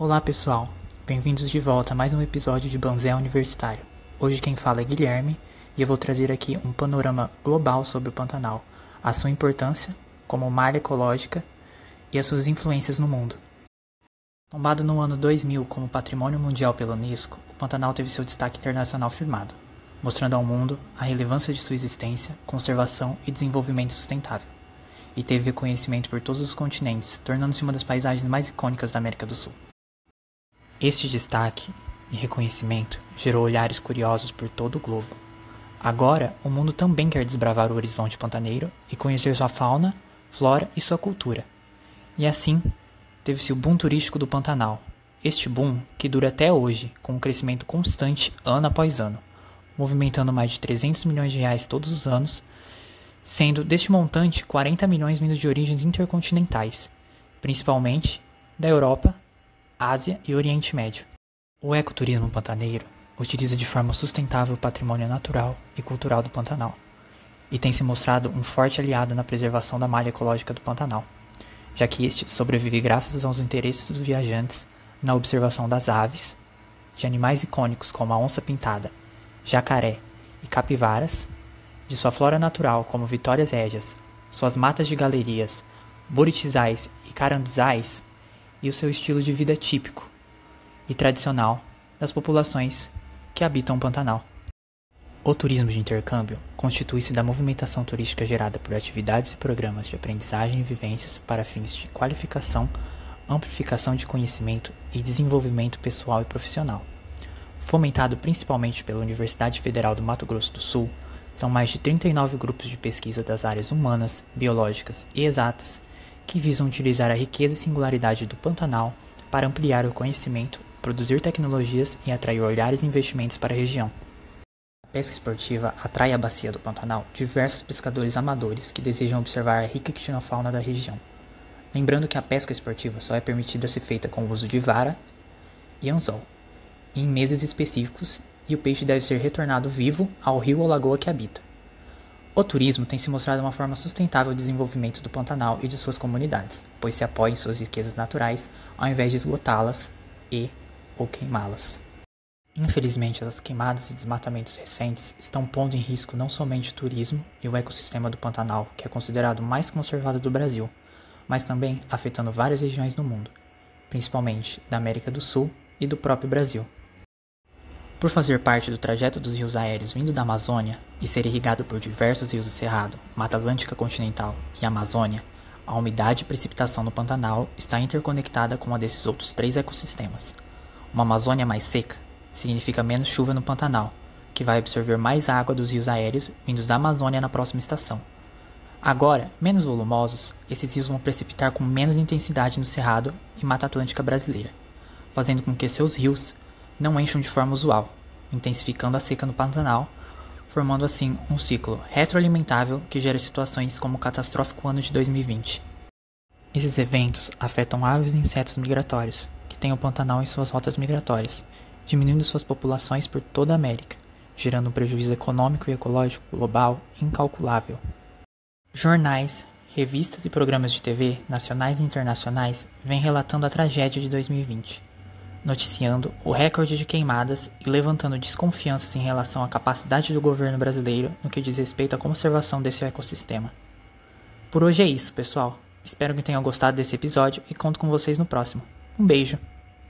Olá pessoal, bem-vindos de volta a mais um episódio de Banzé Universitário. Hoje quem fala é Guilherme e eu vou trazer aqui um panorama global sobre o Pantanal, a sua importância como malha ecológica e as suas influências no mundo. Tombado no ano 2000 como Patrimônio Mundial pela Unesco, o Pantanal teve seu destaque internacional firmado, mostrando ao mundo a relevância de sua existência, conservação e desenvolvimento sustentável e teve reconhecimento por todos os continentes, tornando-se uma das paisagens mais icônicas da América do Sul. Este destaque e reconhecimento gerou olhares curiosos por todo o globo. Agora, o mundo também quer desbravar o horizonte pantaneiro e conhecer sua fauna, flora e sua cultura. E assim, teve-se o boom turístico do Pantanal. Este boom que dura até hoje, com um crescimento constante ano após ano, movimentando mais de 300 milhões de reais todos os anos sendo deste montante 40 milhões vindo de origens intercontinentais, principalmente da Europa, Ásia e Oriente Médio. O ecoturismo pantaneiro utiliza de forma sustentável o patrimônio natural e cultural do Pantanal e tem se mostrado um forte aliado na preservação da malha ecológica do Pantanal, já que este sobrevive graças aos interesses dos viajantes na observação das aves, de animais icônicos como a onça pintada, jacaré e capivaras de sua flora natural, como Vitórias Régias, suas matas de galerias, buritizais e carandizais, e o seu estilo de vida típico e tradicional das populações que habitam o Pantanal. O turismo de intercâmbio constitui-se da movimentação turística gerada por atividades e programas de aprendizagem e vivências para fins de qualificação, amplificação de conhecimento e desenvolvimento pessoal e profissional. Fomentado principalmente pela Universidade Federal do Mato Grosso do Sul, são mais de 39 grupos de pesquisa das áreas humanas, biológicas e exatas que visam utilizar a riqueza e singularidade do Pantanal para ampliar o conhecimento, produzir tecnologias e atrair olhares e investimentos para a região. A pesca esportiva atrai à bacia do Pantanal diversos pescadores amadores que desejam observar a rica quitinofauna da região. Lembrando que a pesca esportiva só é permitida ser feita com o uso de vara e anzol, em meses específicos e o peixe deve ser retornado vivo ao rio ou lagoa que habita. O turismo tem se mostrado uma forma sustentável de desenvolvimento do Pantanal e de suas comunidades, pois se apoia em suas riquezas naturais ao invés de esgotá-las e ou queimá-las. Infelizmente, as queimadas e desmatamentos recentes estão pondo em risco não somente o turismo e o ecossistema do Pantanal, que é considerado o mais conservado do Brasil, mas também afetando várias regiões do mundo, principalmente da América do Sul e do próprio Brasil. Por fazer parte do trajeto dos rios aéreos vindo da Amazônia e ser irrigado por diversos rios do Cerrado, Mata Atlântica Continental e Amazônia, a umidade e precipitação no Pantanal está interconectada com a desses outros três ecossistemas. Uma Amazônia mais seca significa menos chuva no Pantanal, que vai absorver mais água dos rios aéreos vindos da Amazônia na próxima estação. Agora, menos volumosos, esses rios vão precipitar com menos intensidade no Cerrado e Mata Atlântica brasileira, fazendo com que seus rios não encham de forma usual, intensificando a seca no Pantanal, formando assim um ciclo retroalimentável que gera situações como o catastrófico ano de 2020. Esses eventos afetam aves e insetos migratórios, que têm o Pantanal em suas rotas migratórias, diminuindo suas populações por toda a América, gerando um prejuízo econômico e ecológico global incalculável. Jornais, revistas e programas de TV, nacionais e internacionais, vêm relatando a tragédia de 2020 noticiando o recorde de queimadas e levantando desconfianças em relação à capacidade do governo brasileiro no que diz respeito à conservação desse ecossistema. Por hoje é isso, pessoal. Espero que tenham gostado desse episódio e conto com vocês no próximo. Um beijo!